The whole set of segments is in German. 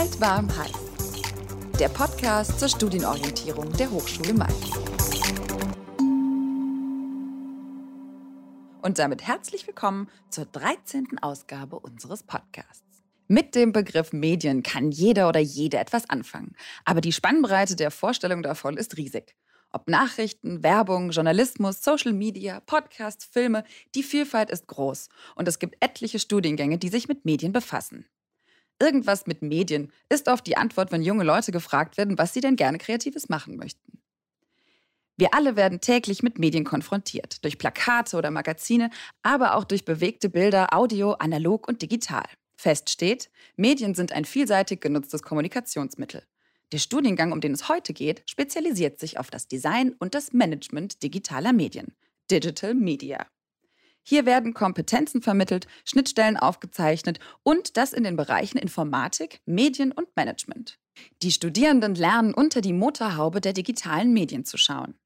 Kalt, warm, heiß. Der Podcast zur Studienorientierung der Hochschule Mainz. Und damit herzlich willkommen zur 13. Ausgabe unseres Podcasts. Mit dem Begriff Medien kann jeder oder jede etwas anfangen. Aber die Spannbreite der Vorstellung davon ist riesig. Ob Nachrichten, Werbung, Journalismus, Social Media, Podcasts, Filme, die Vielfalt ist groß und es gibt etliche Studiengänge, die sich mit Medien befassen. Irgendwas mit Medien ist oft die Antwort, wenn junge Leute gefragt werden, was sie denn gerne Kreatives machen möchten. Wir alle werden täglich mit Medien konfrontiert, durch Plakate oder Magazine, aber auch durch bewegte Bilder, Audio, analog und digital. Fest steht, Medien sind ein vielseitig genutztes Kommunikationsmittel. Der Studiengang, um den es heute geht, spezialisiert sich auf das Design und das Management digitaler Medien, Digital Media. Hier werden Kompetenzen vermittelt, Schnittstellen aufgezeichnet und das in den Bereichen Informatik, Medien und Management. Die Studierenden lernen unter die Motorhaube der digitalen Medien zu schauen.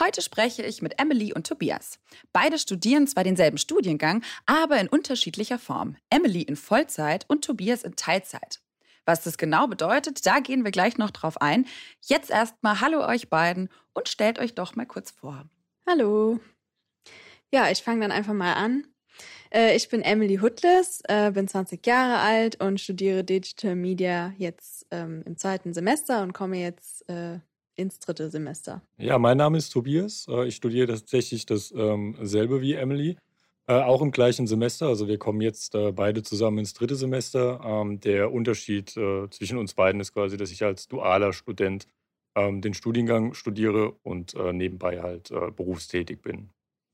Heute spreche ich mit Emily und Tobias. Beide studieren zwar denselben Studiengang, aber in unterschiedlicher Form. Emily in Vollzeit und Tobias in Teilzeit. Was das genau bedeutet, da gehen wir gleich noch drauf ein. Jetzt erstmal Hallo euch beiden und stellt euch doch mal kurz vor. Hallo. Ja, ich fange dann einfach mal an. Äh, ich bin Emily Hutles, äh, bin 20 Jahre alt und studiere Digital Media jetzt ähm, im zweiten Semester und komme jetzt äh, ins dritte Semester. Ja, mein Name ist Tobias. Ich studiere tatsächlich dasselbe ähm, wie Emily. Auch im gleichen Semester, also wir kommen jetzt beide zusammen ins dritte Semester. Ähm, der Unterschied zwischen uns beiden ist quasi, dass ich als dualer Student den Studiengang studiere und nebenbei halt berufstätig bin.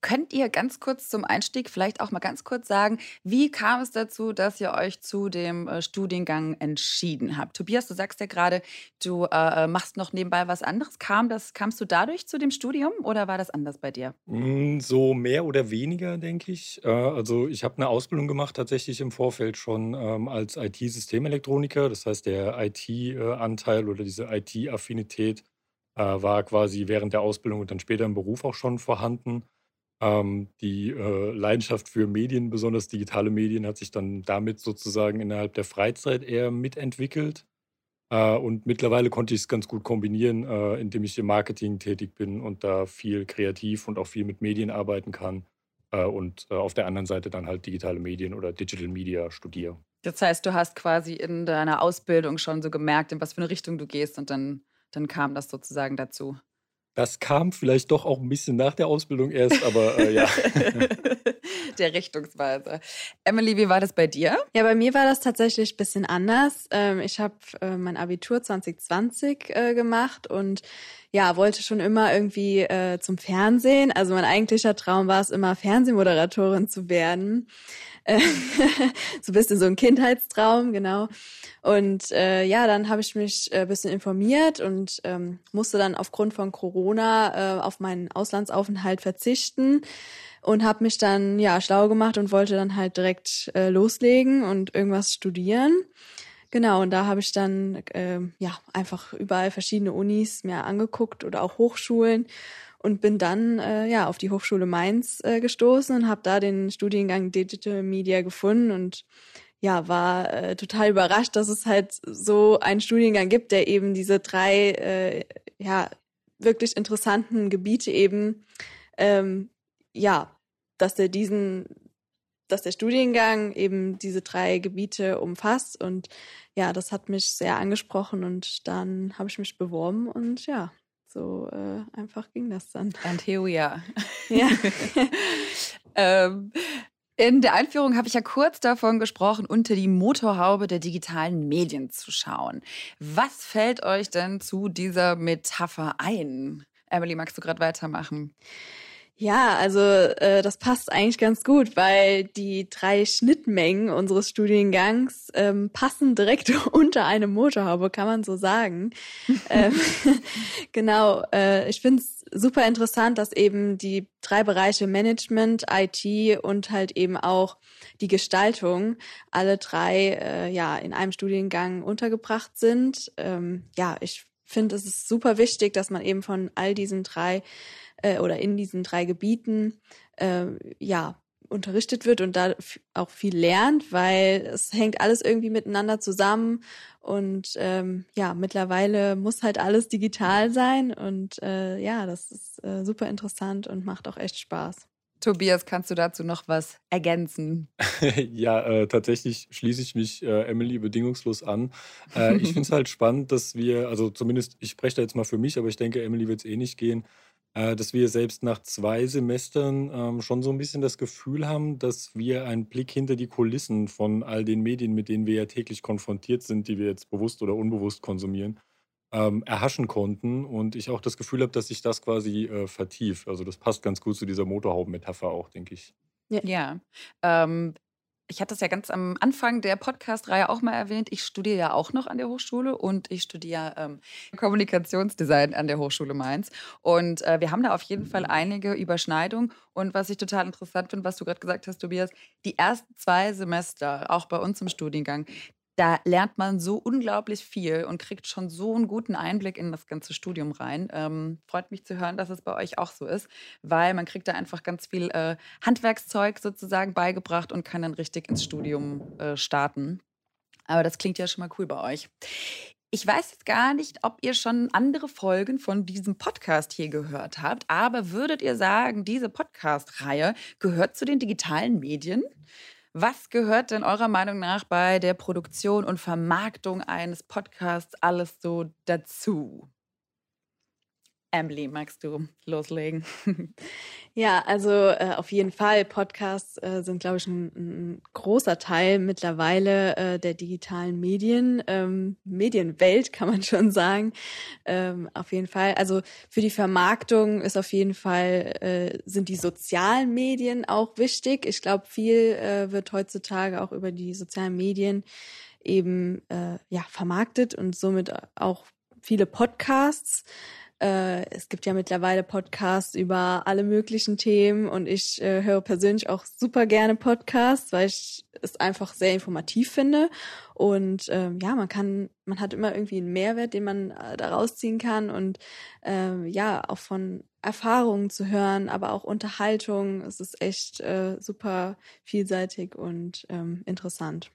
Könnt ihr ganz kurz zum Einstieg vielleicht auch mal ganz kurz sagen, wie kam es dazu, dass ihr euch zu dem äh, Studiengang entschieden habt? Tobias, du sagst ja gerade, du äh, äh, machst noch nebenbei was anderes. Kam das, kamst du dadurch zu dem Studium oder war das anders bei dir? Hm, so mehr oder weniger, denke ich. Äh, also ich habe eine Ausbildung gemacht, tatsächlich im Vorfeld schon ähm, als IT-Systemelektroniker. Das heißt, der IT-Anteil oder diese IT-Affinität war quasi während der Ausbildung und dann später im Beruf auch schon vorhanden. Ähm, die äh, Leidenschaft für Medien, besonders digitale Medien, hat sich dann damit sozusagen innerhalb der Freizeit eher mitentwickelt. Äh, und mittlerweile konnte ich es ganz gut kombinieren, äh, indem ich im Marketing tätig bin und da viel kreativ und auch viel mit Medien arbeiten kann. Äh, und äh, auf der anderen Seite dann halt digitale Medien oder Digital Media studiere. Das heißt, du hast quasi in deiner Ausbildung schon so gemerkt, in was für eine Richtung du gehst und dann, dann kam das sozusagen dazu. Das kam vielleicht doch auch ein bisschen nach der Ausbildung erst, aber äh, ja. der Richtungsweise. Emily, wie war das bei dir? Ja, bei mir war das tatsächlich ein bisschen anders. Ähm, ich habe äh, mein Abitur 2020 äh, gemacht und ja, wollte schon immer irgendwie äh, zum Fernsehen. Also mein eigentlicher Traum war es immer, Fernsehmoderatorin zu werden. Äh, so ein bisschen so ein Kindheitstraum, genau. Und äh, ja, dann habe ich mich äh, bisschen informiert und ähm, musste dann aufgrund von Corona äh, auf meinen Auslandsaufenthalt verzichten und habe mich dann ja schlau gemacht und wollte dann halt direkt äh, loslegen und irgendwas studieren. Genau, und da habe ich dann äh, ja einfach überall verschiedene Unis mir angeguckt oder auch Hochschulen und bin dann äh, ja auf die Hochschule Mainz äh, gestoßen und habe da den Studiengang Digital Media gefunden und ja war äh, total überrascht, dass es halt so einen Studiengang gibt, der eben diese drei äh, ja wirklich interessanten Gebiete eben ähm, ja, dass der diesen dass der Studiengang eben diese drei Gebiete umfasst und ja, das hat mich sehr angesprochen und dann habe ich mich beworben und ja, so äh, einfach ging das dann. And here we are. Ja. ähm, in der Einführung habe ich ja kurz davon gesprochen, unter die Motorhaube der digitalen Medien zu schauen. Was fällt euch denn zu dieser Metapher ein? Emily, magst du gerade weitermachen? Ja, also äh, das passt eigentlich ganz gut, weil die drei Schnittmengen unseres Studiengangs ähm, passen direkt unter eine Motorhaube, kann man so sagen. ähm, genau, äh, ich finde es super interessant, dass eben die drei Bereiche Management, IT und halt eben auch die Gestaltung alle drei äh, ja in einem Studiengang untergebracht sind. Ähm, ja, ich finde, es ist super wichtig, dass man eben von all diesen drei äh, oder in diesen drei Gebieten äh, ja unterrichtet wird und da auch viel lernt, weil es hängt alles irgendwie miteinander zusammen und ähm, ja, mittlerweile muss halt alles digital sein und äh, ja, das ist äh, super interessant und macht auch echt Spaß. Tobias, kannst du dazu noch was ergänzen? ja, äh, tatsächlich schließe ich mich äh, Emily bedingungslos an. Äh, ich finde es halt spannend, dass wir, also zumindest, ich spreche da jetzt mal für mich, aber ich denke, Emily wird es eh nicht gehen, dass wir selbst nach zwei Semestern ähm, schon so ein bisschen das Gefühl haben, dass wir einen Blick hinter die Kulissen von all den Medien, mit denen wir ja täglich konfrontiert sind, die wir jetzt bewusst oder unbewusst konsumieren, ähm, erhaschen konnten. Und ich auch das Gefühl habe, dass sich das quasi äh, vertieft. Also das passt ganz gut zu dieser Motorhaubenmetapher auch, denke ich. Ja, ja. Ähm, ich hatte es ja ganz am Anfang der Podcast-Reihe auch mal erwähnt. Ich studiere ja auch noch an der Hochschule und ich studiere ähm, Kommunikationsdesign an der Hochschule Mainz. Und äh, wir haben da auf jeden Fall einige Überschneidungen. Und was ich total interessant finde, was du gerade gesagt hast, Tobias, die ersten zwei Semester, auch bei uns im Studiengang, da lernt man so unglaublich viel und kriegt schon so einen guten Einblick in das ganze Studium rein. Ähm, freut mich zu hören, dass es bei euch auch so ist, weil man kriegt da einfach ganz viel äh, Handwerkszeug sozusagen beigebracht und kann dann richtig ins Studium äh, starten. Aber das klingt ja schon mal cool bei euch. Ich weiß jetzt gar nicht, ob ihr schon andere Folgen von diesem Podcast hier gehört habt, aber würdet ihr sagen, diese Podcast-Reihe gehört zu den digitalen Medien? Was gehört denn eurer Meinung nach bei der Produktion und Vermarktung eines Podcasts alles so dazu? Emily, magst du loslegen? Ja, also äh, auf jeden Fall. Podcasts äh, sind, glaube ich, ein, ein, großer Teil mittlerweile äh, der digitalen Medien, ähm, Medienwelt, kann man schon sagen. Ähm, auf jeden Fall. Also für die Vermarktung ist auf jeden Fall, äh, sind die sozialen Medien auch wichtig. Ich glaube, viel äh, wird heutzutage auch über die sozialen Medien eben äh, ja vermarktet und somit auch viele Podcasts. Äh, es gibt ja mittlerweile Podcasts über alle möglichen Themen und ich äh, höre persönlich auch super gerne Podcasts, weil ich es einfach sehr informativ finde. Und ähm, ja, man kann, man hat immer irgendwie einen Mehrwert, den man äh, daraus ziehen kann und ähm, ja, auch von Erfahrungen zu hören, aber auch Unterhaltung. Es ist echt äh, super vielseitig und ähm, interessant.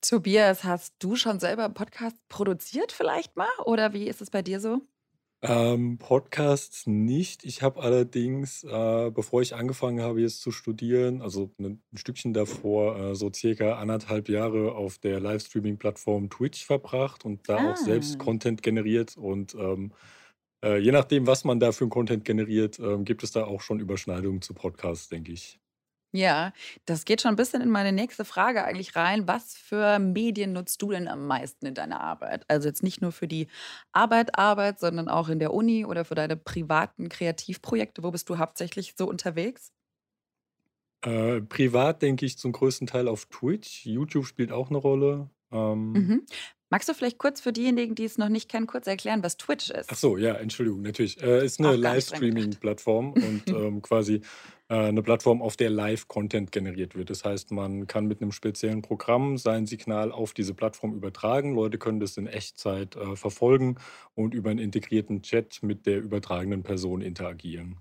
Tobias, hast du schon selber Podcast produziert vielleicht mal oder wie ist es bei dir so? Ähm, Podcasts nicht. Ich habe allerdings, äh, bevor ich angefangen habe, jetzt zu studieren, also ne, ein Stückchen davor, äh, so circa anderthalb Jahre auf der Livestreaming-Plattform Twitch verbracht und da auch selbst ah. Content generiert. Und ähm, äh, je nachdem, was man da für Content generiert, ähm, gibt es da auch schon Überschneidungen zu Podcasts, denke ich. Ja, das geht schon ein bisschen in meine nächste Frage eigentlich rein. Was für Medien nutzt du denn am meisten in deiner Arbeit? Also jetzt nicht nur für die Arbeit, Arbeit, sondern auch in der Uni oder für deine privaten Kreativprojekte. Wo bist du hauptsächlich so unterwegs? Äh, privat denke ich zum größten Teil auf Twitch. YouTube spielt auch eine Rolle. Ähm, Mhm. Magst du vielleicht kurz für diejenigen, die es noch nicht kennen, kurz erklären, was Twitch ist? ach so, ja, Entschuldigung, natürlich. Äh, ist eine Livestreaming-Plattform und ähm, quasi eine Plattform, auf der Live-Content generiert wird. Das heißt, man kann mit einem speziellen Programm sein Signal auf diese Plattform übertragen. Leute können das in Echtzeit äh, verfolgen und über einen integrierten Chat mit der übertragenen Person interagieren.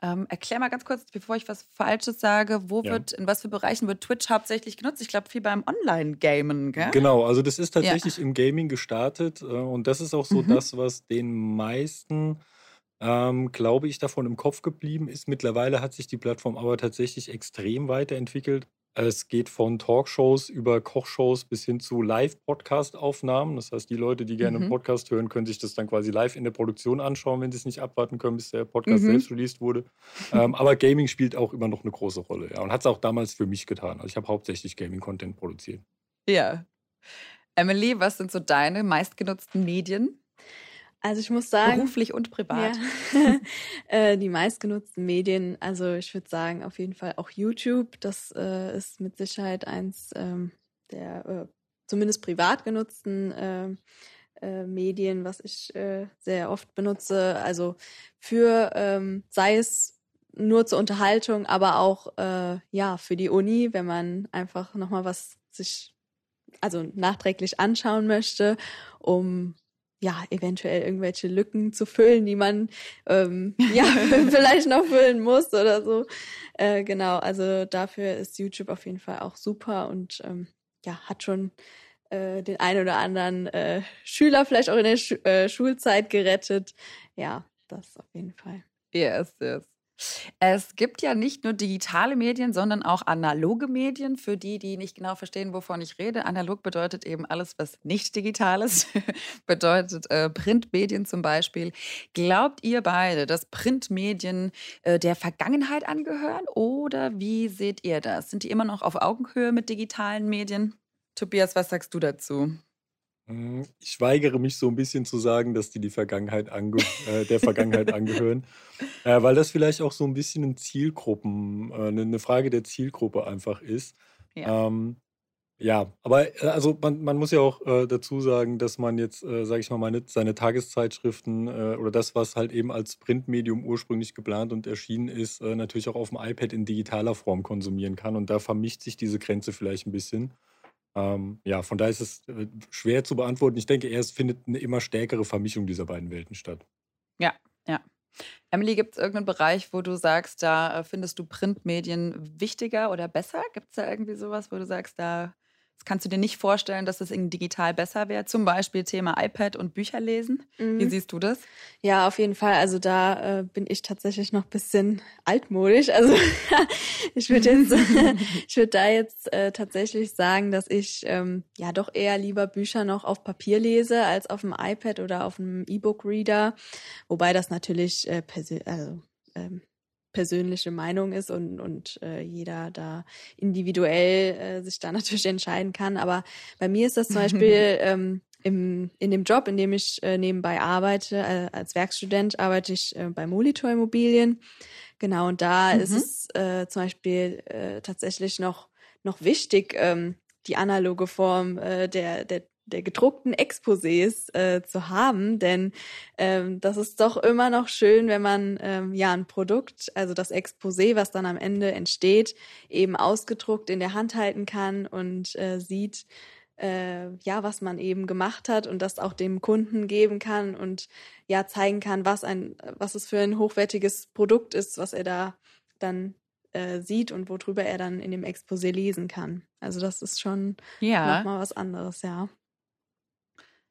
Ähm, erklär mal ganz kurz, bevor ich was Falsches sage, wo ja. wird, in was für Bereichen wird Twitch hauptsächlich genutzt? Ich glaube, viel beim Online-Gamen, gell? Genau, also das ist tatsächlich ja. im Gaming gestartet äh, und das ist auch so mhm. das, was den meisten, ähm, glaube ich, davon im Kopf geblieben ist. Mittlerweile hat sich die Plattform aber tatsächlich extrem weiterentwickelt. Es geht von Talkshows über Kochshows bis hin zu Live-Podcast-Aufnahmen. Das heißt, die Leute, die gerne einen mhm. Podcast hören, können sich das dann quasi live in der Produktion anschauen, wenn sie es nicht abwarten können, bis der Podcast Mhm. selbst released wurde. Ähm, aber Gaming spielt auch immer noch eine große Rolle, ja, und hat es auch damals für mich getan. Also ich habe hauptsächlich Gaming-Content produziert. Ja. Emily, was sind so deine meistgenutzten Medien? Also ich muss sagen. Beruflich und privat. Ja, äh, die meistgenutzten Medien, also ich würde sagen, auf jeden Fall auch YouTube. Das äh, ist mit Sicherheit eins ähm, der äh, zumindest privat genutzten äh, äh, Medien, was ich äh, sehr oft benutze. Also für, ähm, sei es nur zur Unterhaltung, aber auch äh, ja für die Uni, wenn man einfach nochmal was sich also nachträglich anschauen möchte, um ja, eventuell irgendwelche Lücken zu füllen, die man ähm, ja vielleicht noch füllen muss oder so. Äh, genau, also dafür ist YouTube auf jeden Fall auch super und ähm, ja, hat schon äh, den einen oder anderen äh, Schüler vielleicht auch in der Schu äh, Schulzeit gerettet. Ja, das auf jeden Fall. Yes, yes. Es gibt ja nicht nur digitale Medien, sondern auch analoge Medien. Für die, die nicht genau verstehen, wovon ich rede. Analog bedeutet eben alles, was nicht digital ist. bedeutet äh, Printmedien zum Beispiel. Glaubt ihr beide, dass Printmedien äh, der Vergangenheit angehören? Oder wie seht ihr das? Sind die immer noch auf Augenhöhe mit digitalen Medien? Tobias, was sagst du dazu? Hm, ich weigere mich so ein bisschen zu sagen, dass die, die Vergangenheit ange äh, der Vergangenheit angehören, äh, weil das vielleicht auch so ein bisschen 'n Zielgruppen äh, 'ne 'ne Frage der Zielgruppe einfach ist. Ja. Ähm, ja, aber, äh, also man man muss ja auch, äh, dazu sagen, dass man jetzt, äh, sage ich mal, meine seine Tageszeitschriften, äh, oder das, was halt eben als Printmedium ursprünglich geplant und erschienen ist, äh, natürlich auch auf dem iPad in digitaler Form konsumieren kann und da vermischt sich diese Grenze vielleicht ein bisschen. Ähm, ja, von daher ist es äh, schwer zu beantworten. Ich denke es findet eine immer stärkere Vermischung dieser beiden Welten statt. Ja, ja. Emily, gibt es irgendeinen Bereich, wo du sagst, da äh, findest du Printmedien wichtiger oder besser? Gibt es da irgendwie sowas, wo du sagst, da das kannst du dir nicht vorstellen, dass es in digital besser wäre? Zum Beispiel Thema iPad und Bücher lesen. Mhm. Wie siehst du das? Ja, auf jeden Fall. Also da äh, bin ich tatsächlich noch ein bisschen altmodisch. Also ich würde jetzt, ich würde da jetzt äh, tatsächlich sagen, dass ich ähm, ja doch eher lieber Bücher noch auf Papier lese als auf dem iPad oder auf dem E-Book-Reader. Wobei das natürlich äh, also ähm, persönliche Meinung ist und, und äh, jeder da individuell äh, sich da natürlich entscheiden kann. Aber bei mir ist das zum Beispiel ähm, im, in dem Job, in dem ich äh, nebenbei arbeite, äh, als Werkstudent arbeite ich äh, bei Molitor Immobilien. Genau, und da mhm. ist es äh, zum Beispiel äh, tatsächlich noch, noch wichtig, ähm, die analoge Form äh, der, der der gedruckten Exposés äh, zu haben, denn ähm, das ist doch immer noch schön, wenn man ähm, ja ein Produkt, also das Exposé, was dann am Ende entsteht, eben ausgedruckt in der Hand halten kann und äh, sieht, äh, ja, was man eben gemacht hat und das auch dem Kunden geben kann und ja zeigen kann, was ein, was es für ein hochwertiges Produkt ist, was er da dann äh, sieht und worüber er dann in dem Exposé lesen kann. Also das ist schon ja. nochmal was anderes, ja.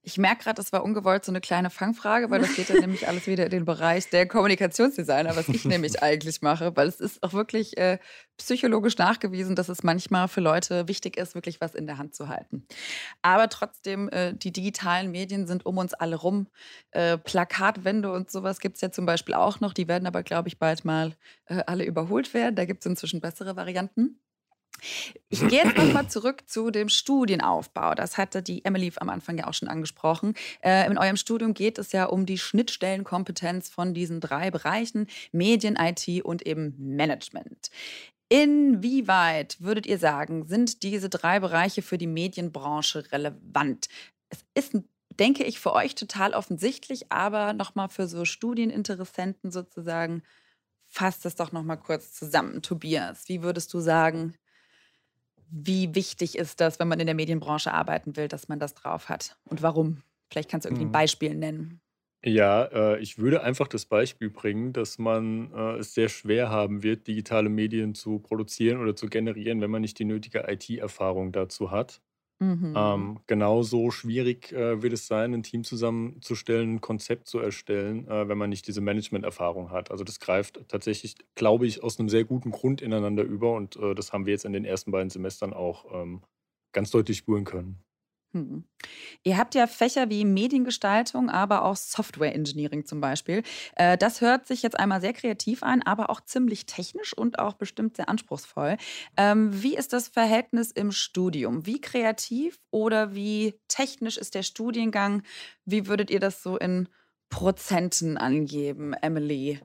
Ich merke gerade, das war ungewollt so eine kleine Fangfrage, weil das geht dann nämlich alles wieder in den Bereich der Kommunikationsdesigner, was ich nämlich eigentlich mache, weil es ist auch wirklich äh, psychologisch nachgewiesen, dass es manchmal für Leute wichtig ist, wirklich was in der Hand zu halten. Aber trotzdem, äh, die digitalen Medien sind um uns alle rum. Äh, Plakatwände und sowas gibt es ja zum Beispiel auch noch. Die werden aber, glaube ich, bald mal äh, alle überholt werden. Da gibt es inzwischen bessere Varianten. Ich gehe jetzt nochmal zurück zu dem Studienaufbau. Das hatte die Emily am Anfang ja auch schon angesprochen. Äh, in eurem Studium geht es ja um die Schnittstellenkompetenz von diesen drei Bereichen: Medien, IT und eben Management. Inwieweit würdet ihr sagen, sind diese drei Bereiche für die Medienbranche relevant? Es ist, denke ich, für euch total offensichtlich, aber nochmal für so Studieninteressenten sozusagen, fasst es doch nochmal kurz zusammen. Tobias, wie würdest du sagen, wie wichtig ist das, wenn man in der Medienbranche arbeiten will, dass man das drauf hat? Und warum? Vielleicht kannst du irgendwie ein mhm. Beispiel nennen. Ja, äh, ich würde einfach das Beispiel bringen, dass man äh, es sehr schwer haben wird, digitale Medien zu produzieren oder zu generieren, wenn man nicht die nötige IT-Erfahrung dazu hat. Mhm. Ähm, genauso schwierig äh, wird es sein, ein Team zusammenzustellen, ein Konzept zu erstellen, äh, wenn man nicht diese Management-Erfahrung hat. Also das greift tatsächlich, glaube ich, aus einem sehr guten Grund ineinander über und äh, das haben wir jetzt in den ersten beiden Semestern auch ähm, ganz deutlich spüren können. Hm. Ihr habt ja Fächer wie Mediengestaltung, aber auch Software Engineering zum Beispiel. Äh, das hört sich jetzt einmal sehr kreativ an, aber auch ziemlich technisch und auch bestimmt sehr anspruchsvoll. Ähm, wie ist das Verhältnis im Studium? Wie kreativ oder wie technisch ist der Studiengang? Wie würdet ihr das so in Prozenten angeben, Emily?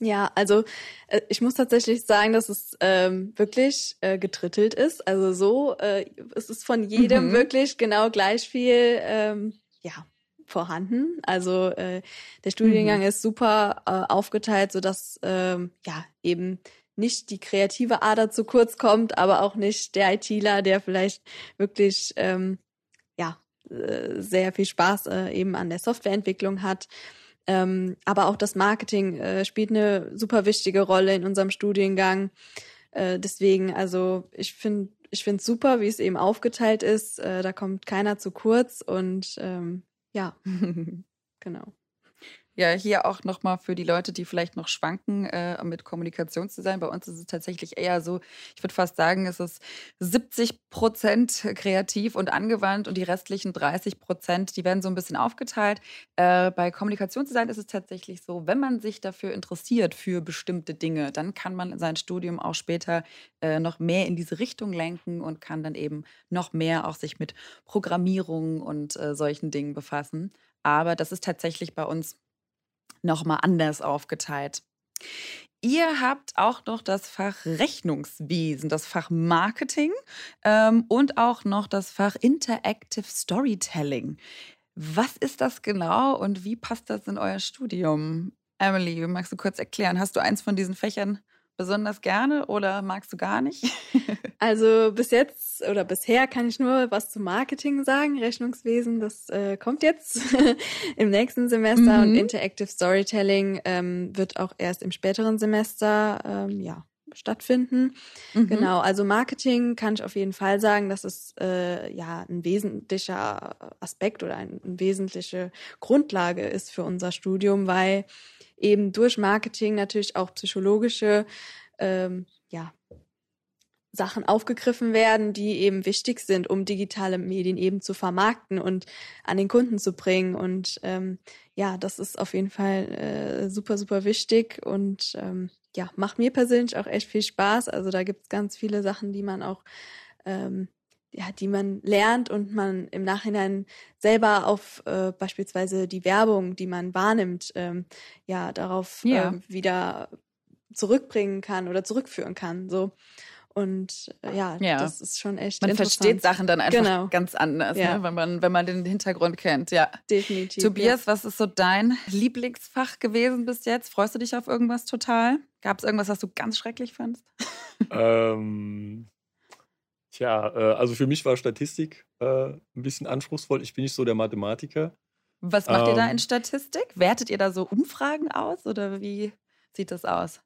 Ja, also äh, ich muss tatsächlich sagen, dass es ähm, wirklich äh, getrittelt ist. Also so, äh, es ist von jedem mhm. wirklich genau gleich viel, ähm, ja, vorhanden. Also äh, der Studiengang mhm. ist super äh, aufgeteilt, so dass ähm, ja eben nicht die kreative Ader zu kurz kommt, aber auch nicht der ITler, der vielleicht wirklich ähm, ja äh, sehr viel Spaß äh, eben an der Softwareentwicklung hat. Ähm, aber auch das Marketing äh, spielt eine super wichtige Rolle in unserem Studiengang. Äh, deswegen, also ich finde ich finde es super, wie es eben aufgeteilt ist. Äh, da kommt keiner zu kurz und ähm, ja, genau. Ja, hier auch nochmal für die Leute, die vielleicht noch schwanken äh, mit Kommunikationsdesign. Bei uns ist es tatsächlich eher so, ich würde fast sagen, es ist 70 Prozent kreativ und angewandt und die restlichen 30 Prozent, die werden so ein bisschen aufgeteilt. Äh, bei Kommunikationsdesign ist es tatsächlich so, wenn man sich dafür interessiert, für bestimmte Dinge, dann kann man sein Studium auch später äh, noch mehr in diese Richtung lenken und kann dann eben noch mehr auch sich mit Programmierung und äh, solchen Dingen befassen. Aber das ist tatsächlich bei uns nochmal anders aufgeteilt. Ihr habt auch noch das Fach Rechnungswesen, das Fach Marketing ähm, und auch noch das Fach Interactive Storytelling. Was ist das genau und wie passt das in euer Studium? Emily, magst du kurz erklären? Hast du eins von diesen Fächern besonders gerne oder magst du gar nicht? also bis jetzt oder bisher kann ich nur was zum Marketing sagen. Rechnungswesen, das äh, kommt jetzt im nächsten Semester mhm. und Interactive Storytelling ähm, wird auch erst im späteren Semester ähm, ja stattfinden. Mhm. Genau, also Marketing kann ich auf jeden Fall sagen, dass es äh, ja ein wesentlicher Aspekt oder eine wesentliche Grundlage ist für unser Studium, weil eben durch Marketing natürlich auch psychologische ähm, ja, Sachen aufgegriffen werden, die eben wichtig sind, um digitale Medien eben zu vermarkten und an den Kunden zu bringen. Und ähm, ja, das ist auf jeden Fall äh, super, super wichtig und ähm, ja, macht mir persönlich auch echt viel Spaß. Also da gibt's ganz viele Sachen, die man auch ähm, ja, die man lernt und man im Nachhinein selber auf äh, beispielsweise die Werbung, die man wahrnimmt, ähm, ja, darauf ja. Äh, wieder zurückbringen kann oder zurückführen kann. So. Und äh, ja, ja, das ist schon echt. Man versteht Sachen dann einfach genau. ganz anders, ja. ne? wenn, man, wenn man den Hintergrund kennt. Ja, definitiv. Tobias, ja. was ist so dein Lieblingsfach gewesen bis jetzt? Freust du dich auf irgendwas total? Gab es irgendwas, was du ganz schrecklich fandest? ähm, Tja, äh, also für mich war Statistik äh, ein bisschen anspruchsvoll. Ich bin nicht so der Mathematiker. Was macht ähm, ihr da in ähm. Statistik? Wertet ihr da so Umfragen aus oder wie sieht das aus?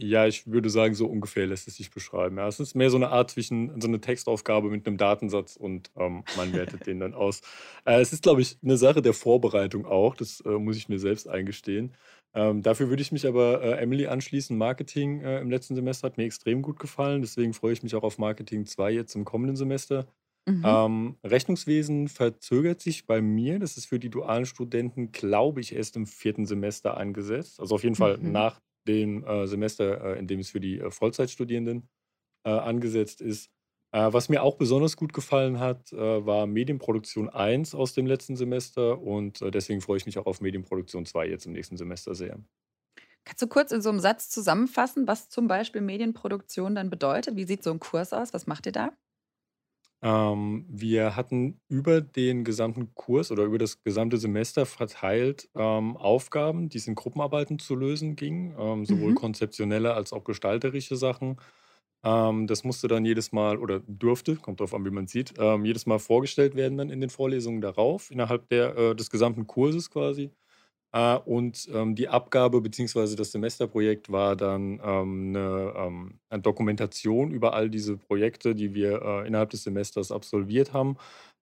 Ja, ich würde sagen, so ungefähr lässt es sich beschreiben. Ja, es ist mehr so eine Art zwischen so eine Textaufgabe mit einem Datensatz und ähm, man wertet den dann aus. Äh, es ist, glaube ich, eine Sache der Vorbereitung auch. Das äh, muss ich mir selbst eingestehen. Ähm, dafür würde ich mich aber äh, Emily anschließen. Marketing äh, im letzten Semester hat mir extrem gut gefallen. Deswegen freue ich mich auch auf Marketing 2 jetzt im kommenden Semester. Mhm. Ähm, Rechnungswesen verzögert sich bei mir. Das ist für die dualen Studenten, glaube ich, erst im vierten Semester angesetzt. Also auf jeden Fall mhm. nach dem äh, Semester, äh, in dem es für die äh, Vollzeitstudierenden angesetzt ist. Was mir auch besonders gut gefallen hat, war Medienproduktion 1 aus dem letzten Semester und deswegen freue ich mich auch auf Medienproduktion 2 jetzt im nächsten Semester sehr. Kannst du kurz in so einem Satz zusammenfassen, was zum Beispiel Medienproduktion dann bedeutet? Wie sieht so ein Kurs aus? Was macht ihr da? Ähm, wir hatten über den gesamten Kurs oder über das gesamte Semester verteilt ähm, Aufgaben, die es in Gruppenarbeiten zu lösen ging, ähm, sowohl Mhm. konzeptionelle als auch gestalterische Sachen. Ähm, das musste dann jedes Mal oder durfte, kommt drauf an, wie man sieht, ähm, jedes Mal vorgestellt werden dann in den Vorlesungen darauf, innerhalb der, äh, des gesamten Kurses quasi. Äh, und ähm, die Abgabe bzw. das Semesterprojekt war dann ähm, eine, ähm, eine Dokumentation über all diese Projekte, die wir äh, innerhalb des Semesters absolviert haben,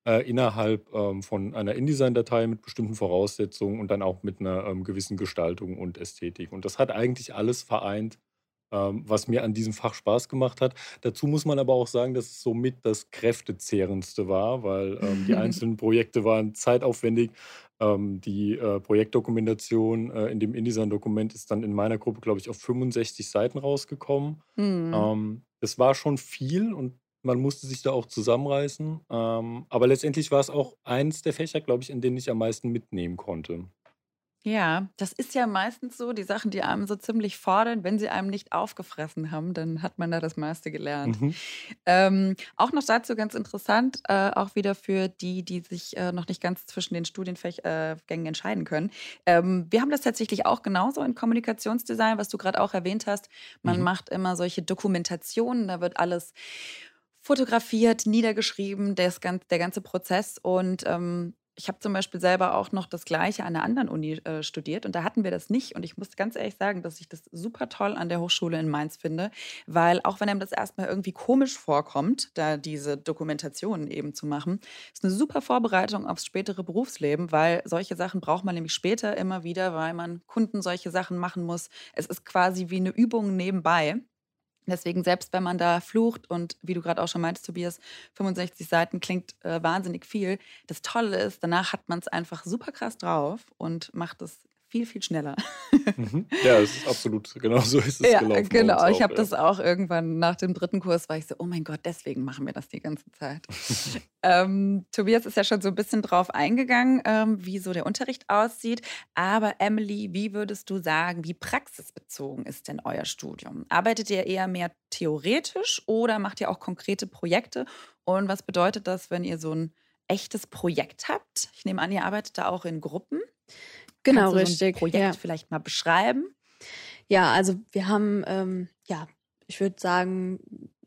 äh, innerhalb ähm, von einer InDesign-Datei mit bestimmten Voraussetzungen und dann auch mit einer ähm, gewissen Gestaltung und Ästhetik. Und das hat eigentlich alles vereint, was mir an diesem Fach Spaß gemacht hat. Dazu muss man aber auch sagen, dass es somit das kräftezehrendste war, weil ähm, die einzelnen Projekte waren zeitaufwendig. Ähm, die äh, Projektdokumentation äh, in dem InDesign-Dokument ist dann in meiner Gruppe, glaube ich, auf 65 Seiten rausgekommen. Mhm. Ähm, das war schon viel und man musste sich da auch zusammenreißen. Ähm, aber letztendlich war es auch eins der Fächer, glaube ich, in denen ich am meisten mitnehmen konnte. Ja, das ist ja meistens so, die Sachen, die einem so ziemlich fordern, wenn sie einem nicht aufgefressen haben, dann hat man da das meiste gelernt. Mhm. Ähm, auch noch dazu ganz interessant, äh, auch wieder für die, die sich äh, noch nicht ganz zwischen den Studiengängen äh, entscheiden können. Ähm, wir haben das tatsächlich auch genauso in Kommunikationsdesign, was du gerade auch erwähnt hast. Man mhm. macht immer solche Dokumentationen, da wird alles fotografiert, niedergeschrieben, das, der ganze Prozess. Und ähm, ich habe zum Beispiel selber auch noch das Gleiche an einer anderen Uni äh, studiert und da hatten wir das nicht. Und ich muss ganz ehrlich sagen, dass ich das super toll an der Hochschule in Mainz finde, weil auch wenn einem das erstmal irgendwie komisch vorkommt, da diese Dokumentationen eben zu machen, ist eine super Vorbereitung aufs spätere Berufsleben, weil solche Sachen braucht man nämlich später immer wieder, weil man Kunden solche Sachen machen muss. Es ist quasi wie eine Übung nebenbei. Deswegen, selbst wenn man da flucht und wie du gerade auch schon meintest, Tobias, 65 Seiten klingt äh, wahnsinnig viel. Das Tolle ist, danach hat man es einfach super krass drauf und macht es viel, viel schneller. Mhm. Ja, es ist absolut, genau so ist es ja, gelaufen. Genau, ich habe ja. das auch irgendwann nach dem dritten Kurs, war ich so, oh mein Gott, deswegen machen wir das die ganze Zeit. ähm, Tobias ist ja schon so ein bisschen drauf eingegangen, ähm, wie so der Unterricht aussieht. Aber Emily, wie würdest du sagen, wie praxisbezogen ist denn euer Studium? Arbeitet ihr eher mehr theoretisch oder macht ihr auch konkrete Projekte? Und was bedeutet das, wenn ihr so ein echtes Projekt habt? Ich nehme an, ihr arbeitet da auch in Gruppen. Genau, Kannst richtig. So Projekt ja. vielleicht mal beschreiben? Ja, also wir haben, ähm, ja, ich würde sagen,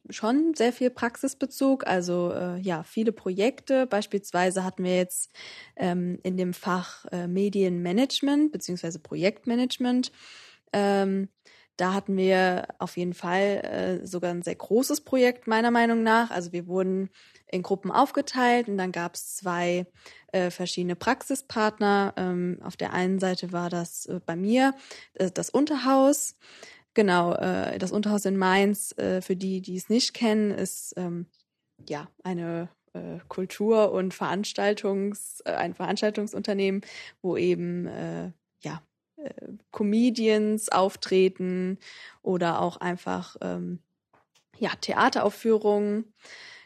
schon sehr viel Praxisbezug, also äh, ja, viele Projekte. Beispielsweise hatten wir jetzt ähm, in dem Fach äh, Medienmanagement beziehungsweise Projektmanagement. Ähm, da hatten wir auf jeden Fall äh, sogar ein sehr großes Projekt, meiner Meinung nach. Also wir wurden in Gruppen aufgeteilt und dann gab es zwei äh, verschiedene Praxispartner. Ähm, auf der einen Seite war das äh, bei mir äh, das Unterhaus. Genau, äh, das Unterhaus in Mainz, äh, für die, die es nicht kennen, ist ähm, ja eine Kultur- und Veranstaltungs, ein Veranstaltungsunternehmen, wo eben äh, Comedians auftreten oder auch einfach ähm, ja Theateraufführungen.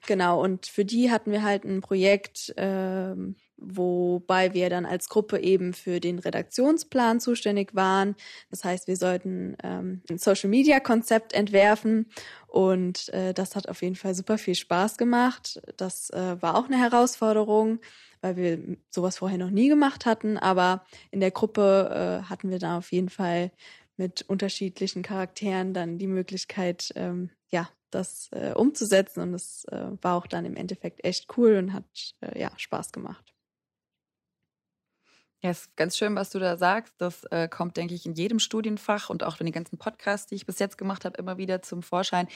Genau, und für die hatten wir halt ein Projekt, ähm, wobei wir dann als Gruppe eben für den Redaktionsplan zuständig waren. Das heißt, wir sollten ähm, ein Social-Media-Konzept entwerfen und äh, das hat auf jeden Fall super viel Spaß gemacht. Das äh, war auch eine Herausforderung, weil wir sowas vorher noch nie gemacht hatten, aber in der Gruppe äh, hatten wir da auf jeden Fall mit unterschiedlichen Charakteren dann die Möglichkeit, ähm, ja, das äh, umzusetzen. Und es äh, war auch dann im Endeffekt echt cool und hat äh, ja Spaß gemacht. Ja, es ist ganz schön, was du da sagst. Das äh, kommt, denke ich, in jedem Studienfach und auch in den ganzen Podcasts, die ich bis jetzt gemacht habe, immer wieder zum Vorschein.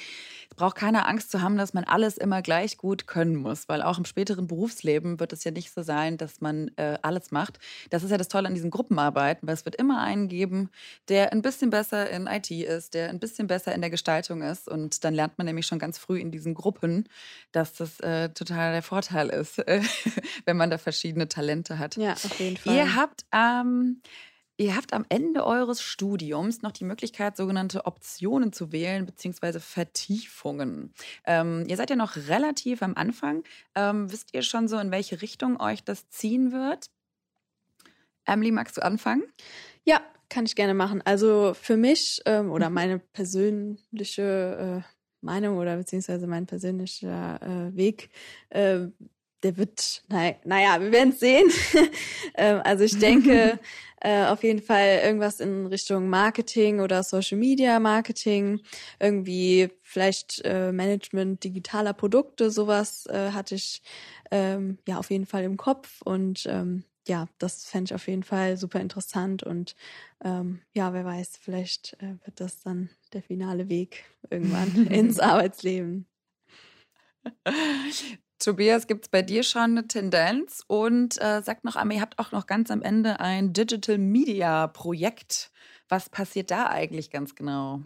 Es braucht keine Angst zu haben, dass man alles immer gleich gut können muss, weil auch im späteren Berufsleben wird es ja nicht so sein, dass man äh, alles macht. Das ist ja das Tolle an diesen Gruppenarbeiten, weil es wird immer einen geben, der ein bisschen besser in IT ist, der ein bisschen besser in der Gestaltung ist. Und dann lernt man nämlich schon ganz früh in diesen Gruppen, dass das äh, total der Vorteil ist, wenn man da verschiedene Talente hat. Ja, auf jeden Fall. Ihr habt, ähm, ihr habt am Ende eures Studiums noch die Möglichkeit, sogenannte Optionen zu wählen, beziehungsweise Vertiefungen. Ähm, ihr seid ja noch relativ am Anfang. Ähm, wisst ihr schon so, in welche Richtung euch das ziehen wird? Emily, magst du anfangen? Ja, kann ich gerne machen. Also für mich ähm, oder meine persönliche äh, Meinung oder beziehungsweise mein persönlicher äh, Weg äh, der wird, naja, wir werden es sehen. Ähm, also ich denke äh, auf jeden Fall irgendwas in Richtung Marketing oder Social Media Marketing, irgendwie vielleicht äh, Management digitaler Produkte, sowas äh, hatte ich ähm, ja auf jeden Fall im Kopf und ähm, ja, das fände ich auf jeden Fall super interessant und ähm, ja, wer weiß, vielleicht äh, wird das dann der finale Weg irgendwann ins Arbeitsleben. Tobias, gibt es bei dir schon eine Tendenz? Und äh, sag noch einmal, ihr habt auch noch ganz am Ende ein Digital Media Projekt. Was passiert da eigentlich ganz genau?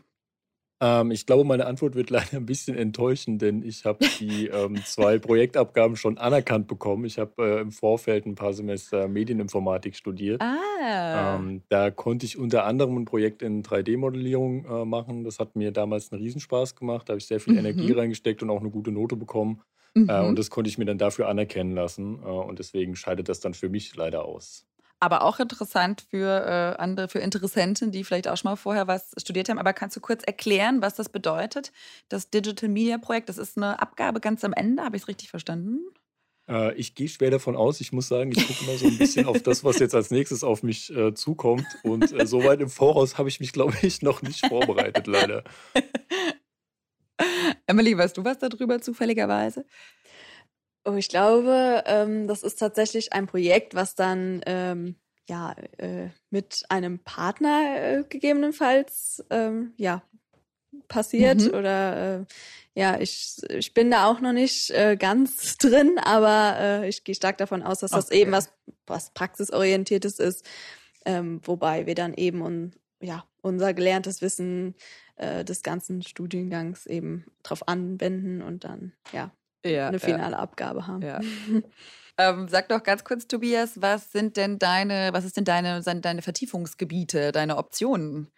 Ähm, ich glaube, meine Antwort wird leider ein bisschen enttäuschen, denn ich habe die ähm, zwei Projektabgaben schon anerkannt bekommen. Ich habe äh, im Vorfeld ein paar Semester Medieninformatik studiert. Ah. Ähm, da konnte ich unter anderem ein Projekt in 3D-Modellierung äh, machen. Das hat mir damals einen Riesenspaß gemacht. Da habe ich sehr viel mhm. Energie reingesteckt und auch eine gute Note bekommen. Mhm. Äh, und das konnte ich mir dann dafür anerkennen lassen. Äh, und deswegen scheidet das dann für mich leider aus. Aber auch interessant für äh, andere, für Interessenten, die vielleicht auch schon mal vorher was studiert haben. Aber kannst du kurz erklären, was das bedeutet? Das Digital Media Projekt, das ist eine Abgabe ganz am Ende, habe ich es richtig verstanden? Äh, ich gehe schwer davon aus. Ich muss sagen, ich gucke immer so ein bisschen auf das, was jetzt als nächstes auf mich äh, zukommt. Und äh, so weit im Voraus habe ich mich, glaube ich, noch nicht vorbereitet, leider. Emily, weißt du was darüber zufälligerweise? Oh, ich glaube, ähm, das ist tatsächlich ein Projekt, was dann ähm, ja äh, mit einem Partner äh, gegebenenfalls ähm, ja passiert mhm. oder äh, ja, ich, ich bin da auch noch nicht äh, ganz drin, aber äh, ich gehe stark davon aus, dass das okay. eben was, was praxisorientiertes ist, ähm, wobei wir dann eben un, ja, unser gelerntes Wissen äh, des ganzen Studiengangs eben drauf anwenden und dann ja, ja eine finale ja. Abgabe haben. Ja. ähm, sag doch ganz kurz, Tobias, was sind denn deine, was ist denn deine, deine Vertiefungsgebiete, deine Optionen?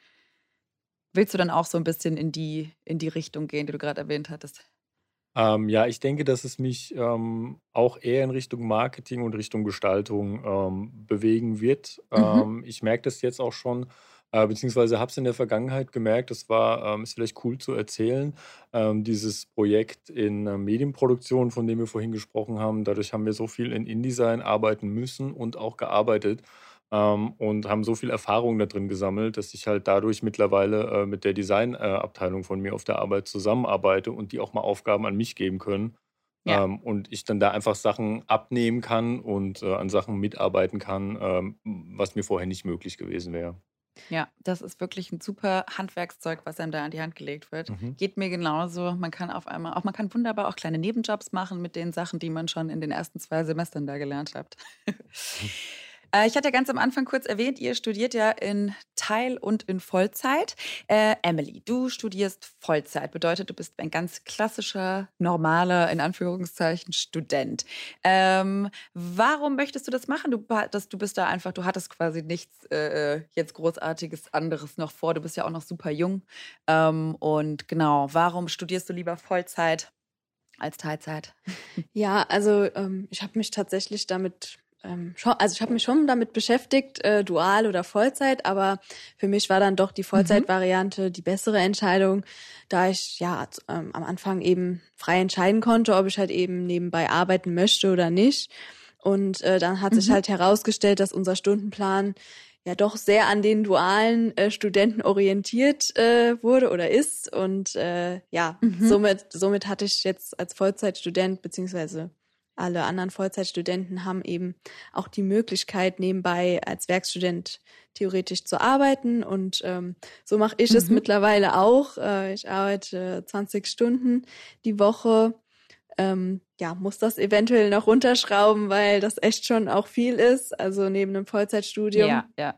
Willst du dann auch so ein bisschen in die, in die Richtung gehen, die du gerade erwähnt hattest? Ähm, ja, ich denke, dass es mich ähm, auch eher in Richtung Marketing und Richtung Gestaltung ähm, bewegen wird. Mhm. Ähm, ich merke das jetzt auch schon, äh, beziehungsweise habe es in der Vergangenheit gemerkt, das war, ähm, ist vielleicht cool zu erzählen, ähm, dieses Projekt in äh, Medienproduktion, von dem wir vorhin gesprochen haben. Dadurch haben wir so viel in InDesign arbeiten müssen und auch gearbeitet ähm, und haben so viel Erfahrung da drin gesammelt, dass ich halt dadurch mittlerweile äh, mit der Designabteilung von mir auf der Arbeit zusammenarbeite und die auch mal Aufgaben an mich geben können. Ja. Ähm, und ich dann da einfach Sachen abnehmen kann und äh, an Sachen mitarbeiten kann, ähm, was mir vorher nicht möglich gewesen wäre. Ja, das ist wirklich ein super Handwerkszeug, was einem da an die Hand gelegt wird. Mhm. Geht mir genauso. Man kann auf einmal auch, man kann wunderbar auch kleine Nebenjobs machen mit den Sachen, die man schon in den ersten zwei Semestern da gelernt hat. Mhm. Äh, ich hatte ganz am Anfang kurz erwähnt, ihr studiert ja in Teil- und in Vollzeit. Äh, Emily, du studierst Vollzeit. Bedeutet, du bist ein ganz klassischer, normaler, in Anführungszeichen, Student. Ähm, warum möchtest du das machen? Du, das, du bist da einfach, du hattest quasi nichts äh, äh, jetzt Großartiges anderes noch vor. Du bist ja auch noch super jung. Ähm, und genau, warum studierst du lieber Vollzeit? als Teilzeit? Ja, also ähm, ich habe mich tatsächlich damit ähm, schon, also ich habe mich schon damit beschäftigt, äh, dual oder Vollzeit, aber für mich war dann doch die Vollzeitvariante die bessere Entscheidung, da ich ja ähm, am Anfang eben frei entscheiden konnte, ob ich halt eben nebenbei arbeiten möchte oder nicht. Und äh, dann hat mhm. sich halt herausgestellt, dass unser Stundenplan ja doch sehr an den dualen äh, Studenten orientiert äh, wurde oder ist. Und äh, ja, mhm. somit, somit hatte ich jetzt als Vollzeitstudent beziehungsweise alle anderen Vollzeitstudenten haben eben auch die Möglichkeit, nebenbei als Werkstudent theoretisch zu arbeiten. Und ähm, so mache ich mhm. es mittlerweile auch. Äh, ich arbeite 20 Stunden die Woche. Ähm, ja, muss das eventuell noch runterschrauben, weil das echt schon auch viel ist. Also neben einem Vollzeitstudium. Ja, ja.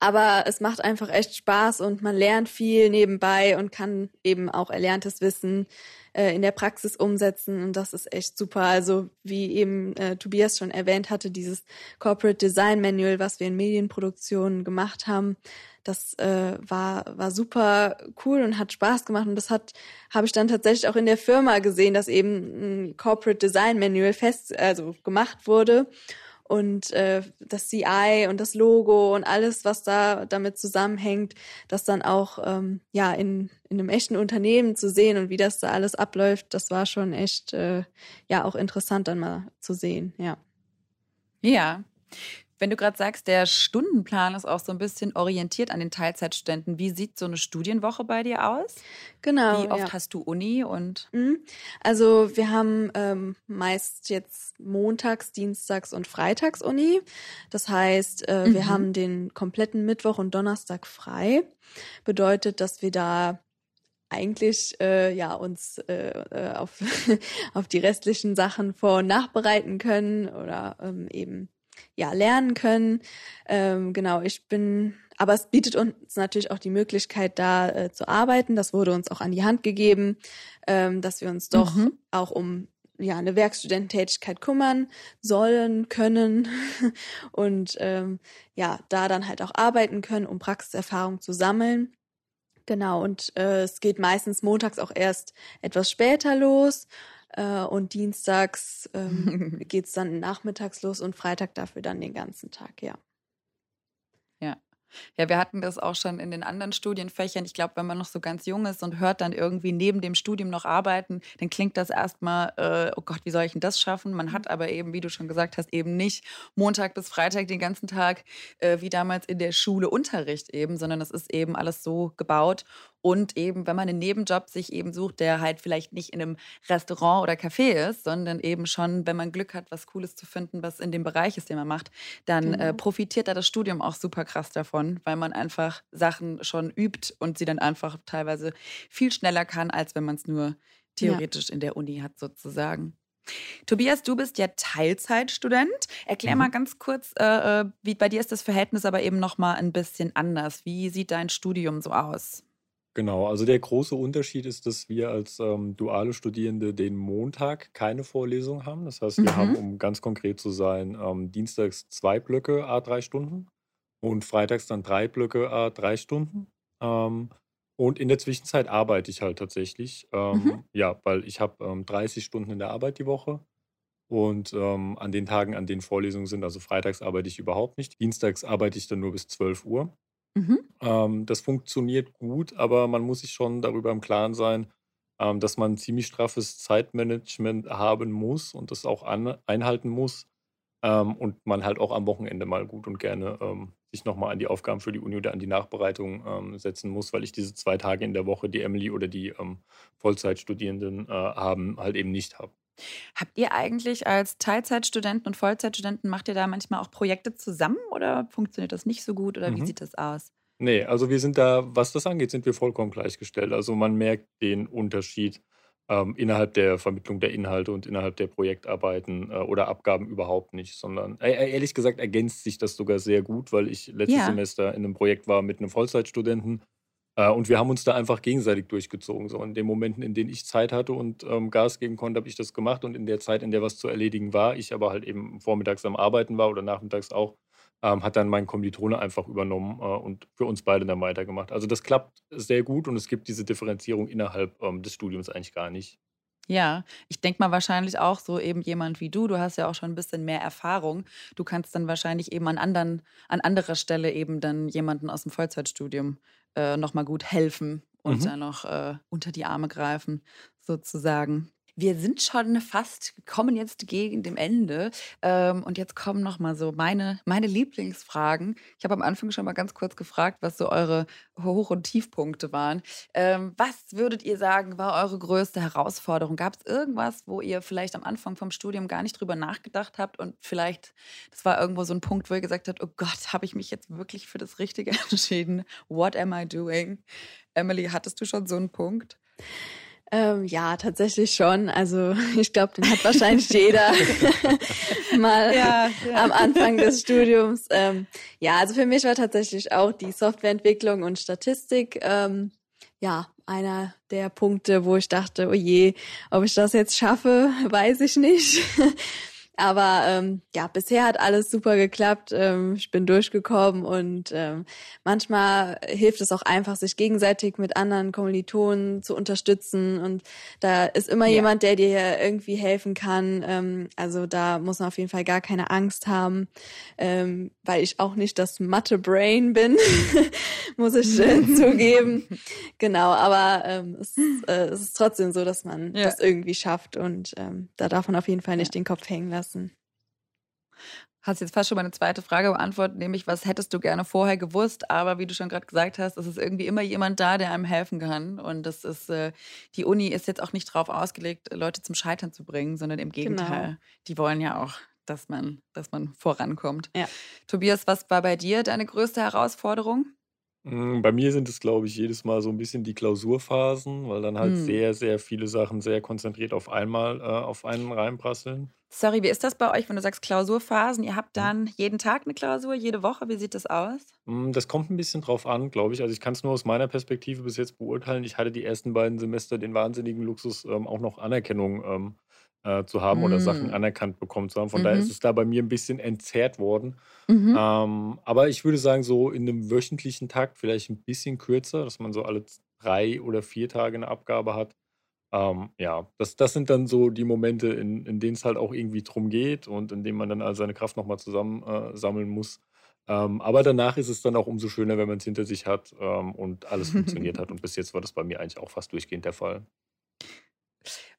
Aber es macht einfach echt Spaß und man lernt viel nebenbei und kann eben auch erlerntes Wissen äh, in der Praxis umsetzen. Und das ist echt super. Also wie eben äh, Tobias schon erwähnt hatte, dieses Corporate Design Manual, was wir in Medienproduktionen gemacht haben, das äh, war war super cool und hat Spaß gemacht. Und das hat habe ich dann tatsächlich auch in der Firma gesehen, dass eben ein Corporate Design Manual fest also gemacht wurde und äh, das CI und das Logo und alles, was da damit zusammenhängt, das dann auch ähm, ja in, in einem echten Unternehmen zu sehen und wie das da alles abläuft, das war schon echt äh, ja auch interessant dann mal zu sehen, ja. Ja. Wenn du gerade sagst, der Stundenplan ist auch so ein bisschen orientiert an den Teilzeitstudenten. Wie sieht so eine Studienwoche bei dir aus? Genau. Wie oft ja. hast du Uni und? Mhm. Also wir haben ähm, meist jetzt montags, dienstags und freitags Uni. Das heißt, äh, mhm. wir haben den kompletten Mittwoch und Donnerstag frei. Bedeutet, dass wir da eigentlich äh, ja uns äh, äh auf auf die restlichen Sachen vor und nachbereiten können oder ähm, eben ja lernen können. Ähm, genau, ich bin, aber es bietet uns natürlich auch die Möglichkeit, da äh, zu arbeiten. Das wurde uns auch an die Hand gegeben, ähm, dass wir uns doch mhm. auch um ja eine Werkstudententätigkeit kümmern sollen können und ähm, ja da dann halt auch arbeiten können, um Praxiserfahrung zu sammeln. Genau, und äh, es geht meistens montags auch erst etwas später los. Äh, und dienstags ähm, geht es dann nachmittags los und Freitag dafür dann den ganzen Tag, ja. Ja. Ja, wir hatten das auch schon in den anderen Studienfächern. Ich glaube, wenn man noch so ganz jung ist und hört dann irgendwie neben dem Studium noch arbeiten, dann klingt das erstmal, äh, oh Gott, wie soll ich denn das schaffen? Man hat aber eben, wie du schon gesagt hast, eben nicht Montag bis Freitag den ganzen Tag äh, wie damals in der Schule Unterricht eben, sondern es ist eben alles so gebaut. Und eben, wenn man einen Nebenjob sich eben sucht, der halt vielleicht nicht in einem Restaurant oder Café ist, sondern eben schon, wenn man Glück hat, was Cooles zu finden, was in dem Bereich ist, den man macht, dann äh, genau. äh, profitiert da das Studium auch super krass davon, weil man einfach Sachen schon übt und sie dann einfach teilweise viel schneller kann, als wenn man es nur theoretisch ja. in der Uni hat, sozusagen. Tobias, du bist ja Teilzeitstudent. Erklär mhm. mal ganz kurz, äh, äh, wie bei dir ist das Verhältnis aber eben noch mal ein bisschen anders. Wie sieht dein Studium so aus? Genau, also der große Unterschied ist, dass wir als ähm, duale Studierende den Montag keine Vorlesung haben. Das heißt, wir haben, mhm. um ganz konkret zu sein, ähm, dienstags zwei Blöcke a drei Stunden und freitags dann drei Blöcke a drei Stunden. Ähm, und in der Zwischenzeit arbeite ich halt tatsächlich. Ähm, Mhm. ja, weil ich habe ähm, 30 Stunden in der Arbeit die Woche. Und ähm, an den Tagen, an denen Vorlesungen sind, also freitags arbeite ich überhaupt nicht. Dienstags arbeite ich dann nur bis 12 Uhr. Mhm. Ähm, das funktioniert gut, aber man muss sich schon darüber im Klaren sein, ähm, dass man 'n ziemlich straffes Zeitmanagement haben muss und das auch an einhalten muss, ähm, und man halt auch am Wochenende mal gut und gerne, ähm, sich nochmal an die Aufgaben für die Uni oder an die Nachbereitung, ähm, setzen muss, weil ich diese zwei Tage in der Woche, die Emily oder die, ähm, Vollzeitstudierenden, äh, haben, halt eben nicht habe. Habt ihr eigentlich als Teilzeitstudenten und Vollzeitstudenten macht ihr da manchmal auch Projekte zusammen oder funktioniert das nicht so gut oder wie mhm. sieht das aus? Nee, also wir sind da, was das angeht, sind wir vollkommen gleichgestellt. Also man merkt den Unterschied ähm, innerhalb der Vermittlung der Inhalte und innerhalb der Projektarbeiten äh, oder Abgaben überhaupt nicht, sondern äh, ehrlich gesagt ergänzt sich das sogar sehr gut, weil ich letztes Ja. Semester in einem Projekt war mit einem Vollzeitstudenten und wir haben uns da einfach gegenseitig durchgezogen. So in den Momenten, in denen ich Zeit hatte und ähm, Gas geben konnte, habe ich das gemacht. Und in der Zeit, in der was zu erledigen war, ich aber halt eben vormittags am Arbeiten war oder nachmittags auch, ähm, hat dann mein Kommilitone einfach übernommen äh, und für uns beide dann weitergemacht. Also das klappt sehr gut und es gibt diese Differenzierung innerhalb ähm, des Studiums eigentlich gar nicht. Ja, ich denke mal wahrscheinlich auch so eben jemand wie du. Du hast ja auch schon ein bisschen mehr Erfahrung. Du kannst dann wahrscheinlich eben an anderen, an anderer Stelle eben dann jemanden aus dem Vollzeitstudium äh, nochmal gut helfen und mhm. dann noch äh, unter die Arme greifen, sozusagen. Wir sind schon fast, kommen jetzt gegen dem Ende. Ähm, und jetzt kommen noch mal so meine, meine Lieblingsfragen. Ich habe am Anfang schon mal ganz kurz gefragt, was so eure Hoch- und Tiefpunkte waren. Ähm, was würdet ihr sagen, war eure größte Herausforderung? Gab es irgendwas, wo ihr vielleicht am Anfang vom Studium gar nicht drüber nachgedacht habt und vielleicht, das war irgendwo so ein Punkt, wo ihr gesagt habt, oh Gott, habe ich mich jetzt wirklich für das Richtige entschieden? What am I doing? Emily, hattest du schon so einen Punkt? Ähm, ja, tatsächlich schon. Also ich glaube, den hat wahrscheinlich jeder mal ja, ja. am Anfang des Studiums. Ähm, ja, also für mich war tatsächlich auch die Softwareentwicklung und Statistik ähm, ja einer der Punkte, wo ich dachte, oh je, ob ich das jetzt schaffe, weiß ich nicht. Aber ähm, ja, bisher hat alles super geklappt. Ähm, ich bin durchgekommen und ähm, manchmal hilft es auch einfach, sich gegenseitig mit anderen Kommilitonen zu unterstützen. Und da ist immer ja. jemand, der dir irgendwie helfen kann. Ähm, also da muss man auf jeden Fall gar keine Angst haben, ähm, weil ich auch nicht das Mathe-Brain bin, muss ich äh, zugeben. Genau, aber ähm, es, äh, es ist trotzdem so, dass man ja. das irgendwie schafft und ähm, da darf man auf jeden Fall nicht ja. den Kopf hängen lassen lassen. Hast jetzt fast schon meine zweite Frage beantwortet, nämlich was hättest du gerne vorher gewusst? Aber wie du schon gerade gesagt hast, es ist irgendwie immer jemand da, der einem helfen kann. Und das ist, äh, die Uni ist jetzt auch nicht darauf ausgelegt, Leute zum Scheitern zu bringen, sondern im Gegenteil. Genau. Die wollen ja auch, dass man, dass man vorankommt. Ja. Tobias, was war bei dir deine größte Herausforderung? Hm, bei mir sind es, glaube ich, jedes Mal so ein bisschen die Klausurphasen, weil dann halt Mhm. sehr, sehr viele Sachen sehr konzentriert auf einmal, äh, auf einen reinprasseln. Sorry, wie ist das bei euch, wenn du sagst Klausurphasen? Ihr habt Mhm. dann jeden Tag eine Klausur, jede Woche? Wie sieht das aus? Hm, das kommt ein bisschen drauf an, glaube ich. Also, ich kann es nur aus meiner Perspektive bis jetzt beurteilen. Ich hatte die ersten beiden Semester den wahnsinnigen Luxus, ähm, auch noch Anerkennung, ähm, äh, zu haben oder Sachen hm. anerkannt bekommen zu haben. Von daher ist mhm. es da bei mir ein bisschen entzerrt worden. Mhm. Ähm, aber ich würde sagen, so in einem wöchentlichen Takt vielleicht ein bisschen kürzer, dass man so alle drei oder vier Tage eine Abgabe hat. Ähm, ja, das, das sind dann so die Momente, in, in denen es halt auch irgendwie drum geht und in denen man dann all seine Kraft nochmal zusammensammeln äh, muss. Ähm, aber danach ist es dann auch umso schöner, wenn man es hinter sich hat ähm, und alles funktioniert hat. Und bis jetzt war das bei mir eigentlich auch fast durchgehend der Fall.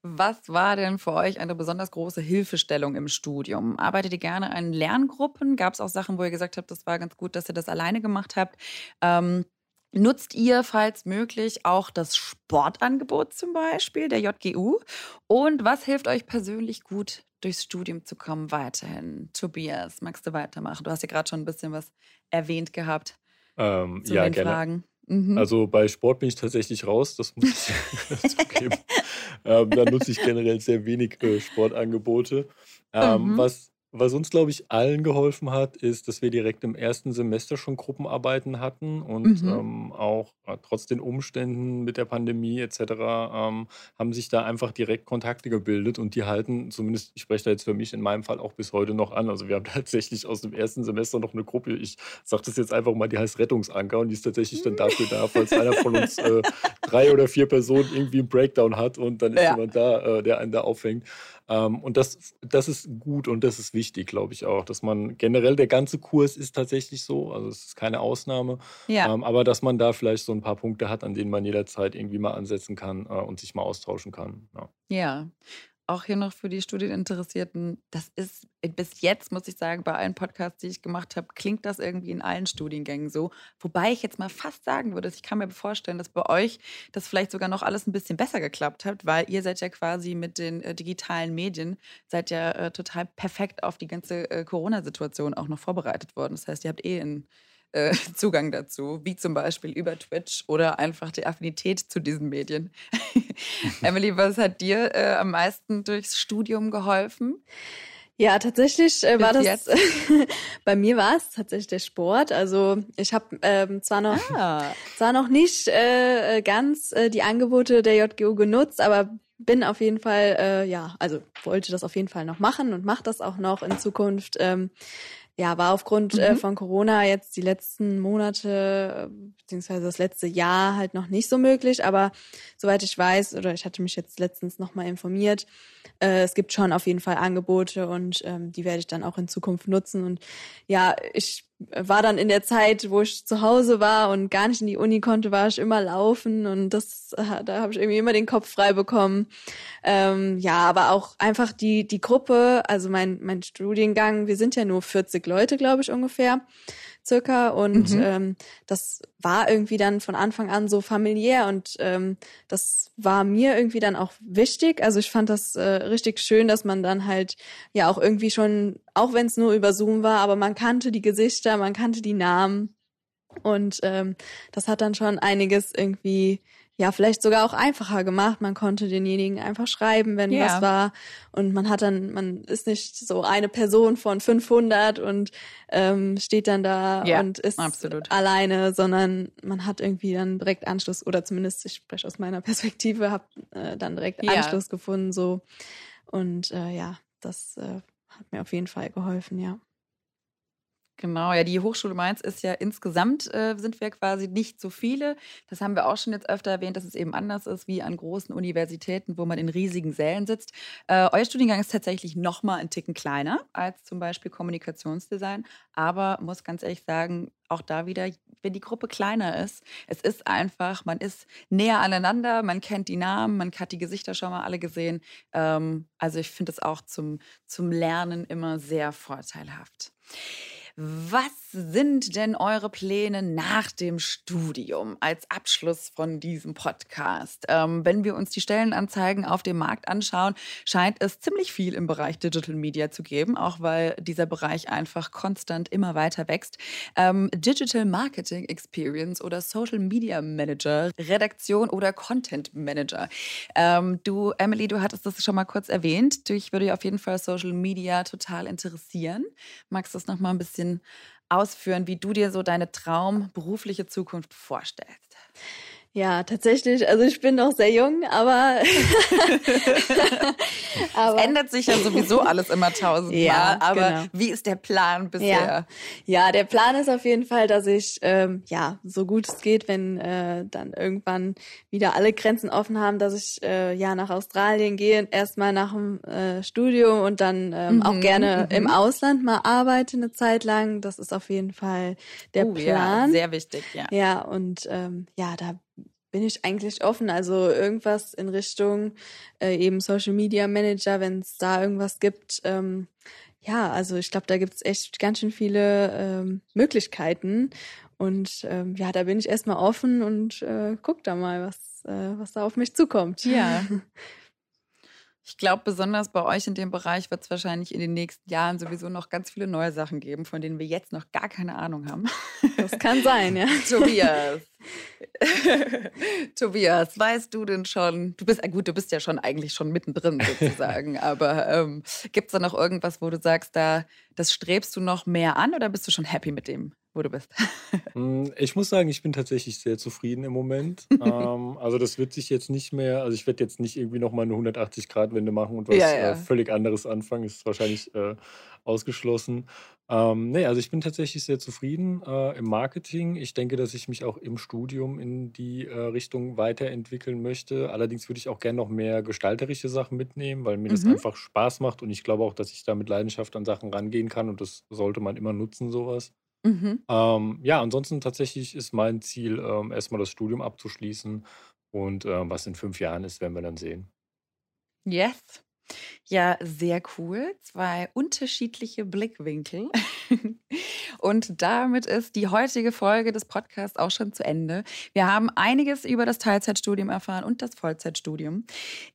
Was war denn für euch eine besonders große Hilfestellung im Studium? Arbeitet ihr gerne in Lerngruppen? Gab es auch Sachen, wo ihr gesagt habt, das war ganz gut, dass ihr das alleine gemacht habt? Ähm, nutzt ihr, falls möglich, auch das Sportangebot zum Beispiel der JGU? Und was hilft euch persönlich gut, durchs Studium zu kommen weiterhin? Tobias, magst du weitermachen? Du hast ja gerade schon ein bisschen was erwähnt gehabt ähm, zu ja, den gerne. Fragen. Mhm. Also bei Sport bin ich tatsächlich raus, das muss ich zugeben. Ähm, da nutze ich generell sehr wenig äh, Sportangebote. Ähm, Mhm. was, was uns, glaube ich, allen geholfen hat, ist, dass wir direkt im ersten Semester schon Gruppenarbeiten hatten und Mhm. ähm, auch äh, trotz den Umständen mit der Pandemie etc. Ähm, haben sich da einfach direkt Kontakte gebildet und die halten, zumindest ich spreche da jetzt für mich in meinem Fall auch bis heute noch an. Also wir haben tatsächlich aus dem ersten Semester noch eine Gruppe, ich sage das jetzt einfach mal, die heißt Rettungsanker und die ist tatsächlich dann dafür da, falls einer von uns äh, drei oder vier Personen irgendwie einen Breakdown hat und dann ist Ja. jemand da, äh, der einen da auffängt. Ähm, und das, das ist gut und das ist wichtig, glaube ich auch, dass man generell, der ganze Kurs ist tatsächlich so, also es ist keine Ausnahme, Ja. ähm, aber dass man da vielleicht so ein paar Punkte hat, an denen man jederzeit irgendwie mal ansetzen kann äh, und sich mal austauschen kann. Ja. Ja, auch hier noch für die Studieninteressierten, das ist bis jetzt, muss ich sagen, bei allen Podcasts, die ich gemacht habe, klingt das irgendwie in allen Studiengängen so. Wobei ich jetzt mal fast sagen würde, ich kann mir vorstellen, dass bei euch das vielleicht sogar noch alles ein bisschen besser geklappt hat, weil ihr seid ja quasi mit den äh, digitalen Medien, seid ja äh, total perfekt auf die ganze äh, Corona-Situation auch noch vorbereitet worden. Das heißt, ihr habt eh einen äh, Zugang dazu, wie zum Beispiel über Twitch oder einfach die Affinität zu diesen Medien. Emily, was hat dir äh, am meisten durchs Studium geholfen? Ja, tatsächlich äh, war das, jetzt? bei mir war es tatsächlich der Sport. Also ich habe ähm, zwar noch Ah, zwar noch nicht äh, äh, ganz äh, die Angebote der JGU genutzt, aber bin auf jeden Fall, äh, ja, also wollte das auf jeden Fall noch machen und mache das auch noch in Zukunft. Ähm, ja, war aufgrund äh, Mhm. von Corona jetzt die letzten Monate äh, beziehungsweise das letzte Jahr halt noch nicht so möglich, aber soweit ich weiß oder ich hatte mich jetzt letztens noch mal informiert, äh, es gibt schon auf jeden Fall Angebote und ähm, die werde ich dann auch in Zukunft nutzen und ja, ich war dann in der Zeit, wo ich zu Hause war und gar nicht in die Uni konnte, war ich immer laufen und das, äh, da habe ich irgendwie immer den Kopf frei bekommen. Ähm, ja, aber auch einfach die die Gruppe, also mein mein Studiengang, wir sind ja nur 40 Leute, glaube ich ungefähr, circa und Mhm. ähm, das war irgendwie dann von Anfang an so familiär und ähm, das war mir irgendwie dann auch wichtig. Also ich fand das äh, richtig schön, dass man dann halt ja auch irgendwie schon, auch wenn es nur über Zoom war, aber man kannte die Gesichter, man kannte die Namen und ähm, das hat dann schon einiges irgendwie ja vielleicht sogar auch einfacher gemacht. Man konnte denjenigen einfach schreiben, wenn Ja. was war und man hat dann, man ist nicht so eine Person von 500 und ähm, steht dann da Ja, und ist absolut. alleine, sondern man hat irgendwie dann direkt Anschluss oder zumindest ich spreche aus meiner Perspektive, habe äh, dann direkt Ja. Anschluss gefunden so und äh, ja, das äh, hat mir auf jeden Fall geholfen, ja. Genau, ja, die Hochschule Mainz ist ja insgesamt, äh, sind wir quasi nicht so viele. Das haben wir auch schon jetzt öfter erwähnt, dass es eben anders ist wie an großen Universitäten, wo man in riesigen Sälen sitzt. Äh, euer Studiengang ist tatsächlich noch mal einen Ticken kleiner als zum Beispiel Kommunikationsdesign. Aber muss ganz ehrlich sagen, auch da wieder, wenn die Gruppe kleiner ist, es ist einfach, man ist näher aneinander, man kennt die Namen, man hat die Gesichter schon mal alle gesehen. Ähm, also ich finde es auch zum, zum Lernen immer sehr vorteilhaft. Was sind denn eure Pläne nach dem Studium als Abschluss von diesem Podcast? Ähm, wenn wir uns die Stellenanzeigen auf dem Markt anschauen, scheint es ziemlich viel im Bereich Digital Media zu geben, auch weil dieser Bereich einfach konstant immer weiter wächst. Ähm, Digital Marketing Experience oder Social Media Manager, Redaktion oder Content Manager. Ähm, du, Emily, du hattest das schon mal kurz erwähnt. Dich würde auf jeden Fall Social Media total interessieren. Magst du das noch mal ein bisschen ausführen, wie du dir so deine traumberufliche Zukunft vorstellst? Ja, tatsächlich. Also ich bin noch sehr jung, aber, aber es ändert sich ja sowieso alles immer tausendmal. Ja, aber genau. wie ist der Plan bisher? Ja. ja. der Plan ist auf jeden Fall, dass ich ähm, ja so gut es geht, wenn äh, dann irgendwann wieder alle Grenzen offen haben, dass ich äh, ja nach Australien gehe, erstmal nach dem äh, Studium und dann ähm, mhm, auch gerne mhm. im Ausland mal arbeite eine Zeit lang. Das ist auf jeden Fall der uh, Plan. Ja, sehr wichtig, ja. Ja, und ähm, ja, da bin ich eigentlich offen. Also irgendwas in Richtung äh, eben Social Media Manager, wenn es da irgendwas gibt. Ähm, ja, also ich glaube, da gibt's echt ganz schön viele ähm, Möglichkeiten. Und ähm, ja, da bin ich erstmal offen und äh, guck da mal, was, äh, was da auf mich zukommt. Ja. Ich glaube, besonders bei euch in dem Bereich wird es wahrscheinlich in den nächsten Jahren sowieso noch ganz viele neue Sachen geben, von denen wir jetzt noch gar keine Ahnung haben. Das kann sein, ja. Tobias. Tobias, weißt du denn schon, du bist, gut, du bist ja schon eigentlich schon mittendrin sozusagen, aber ähm, gibt es da noch irgendwas, wo du sagst, da, das strebst du noch mehr an oder bist du schon happy mit dem, wo du bist? Hm, ich muss sagen, ich bin tatsächlich sehr zufrieden im Moment. ähm, also das wird sich jetzt nicht mehr, also ich werde jetzt nicht irgendwie nochmal eine 180-Grad-Wende machen und was ja, ja. Äh, völlig anderes anfangen, ist wahrscheinlich äh, ausgeschlossen. Ähm, ne, also ich bin tatsächlich sehr zufrieden äh, im Marketing. Ich denke, dass ich mich auch im Studium in die äh, Richtung weiterentwickeln möchte. Allerdings würde ich auch gerne noch mehr gestalterische Sachen mitnehmen, weil mir das mhm. einfach Spaß macht und ich glaube auch, dass ich da mit Leidenschaft an Sachen rangehen kann und das sollte man immer nutzen, sowas. Mhm. Ähm, ja, ansonsten tatsächlich ist mein Ziel, ähm, erstmal das Studium abzuschließen und äh, was in fünf Jahren ist, werden wir dann sehen. Yes. Ja, sehr cool. Zwei unterschiedliche Blickwinkel. Und damit ist die heutige Folge des Podcasts auch schon zu Ende. Wir haben einiges über das Teilzeitstudium erfahren und das Vollzeitstudium.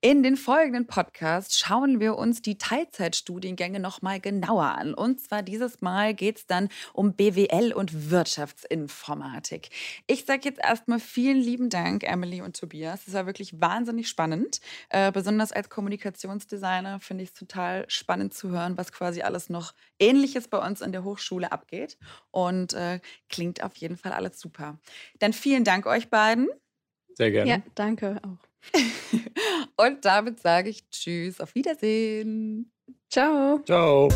In den folgenden Podcasts schauen wir uns die Teilzeitstudiengänge nochmal genauer an. Und zwar dieses Mal geht es dann um BWL und Wirtschaftsinformatik. Ich sage jetzt erstmal vielen lieben Dank, Emily und Tobias. Es war wirklich wahnsinnig spannend, äh, besonders als Kommunikationsdesigner finde ich es total spannend zu hören, was quasi alles noch Ähnliches bei uns in der Hochschule abgeht. Und äh, klingt auf jeden Fall alles super. Dann vielen Dank euch beiden. Sehr gerne. Ja, danke auch. Und damit sage ich Tschüss, auf Wiedersehen. Ciao. Ciao.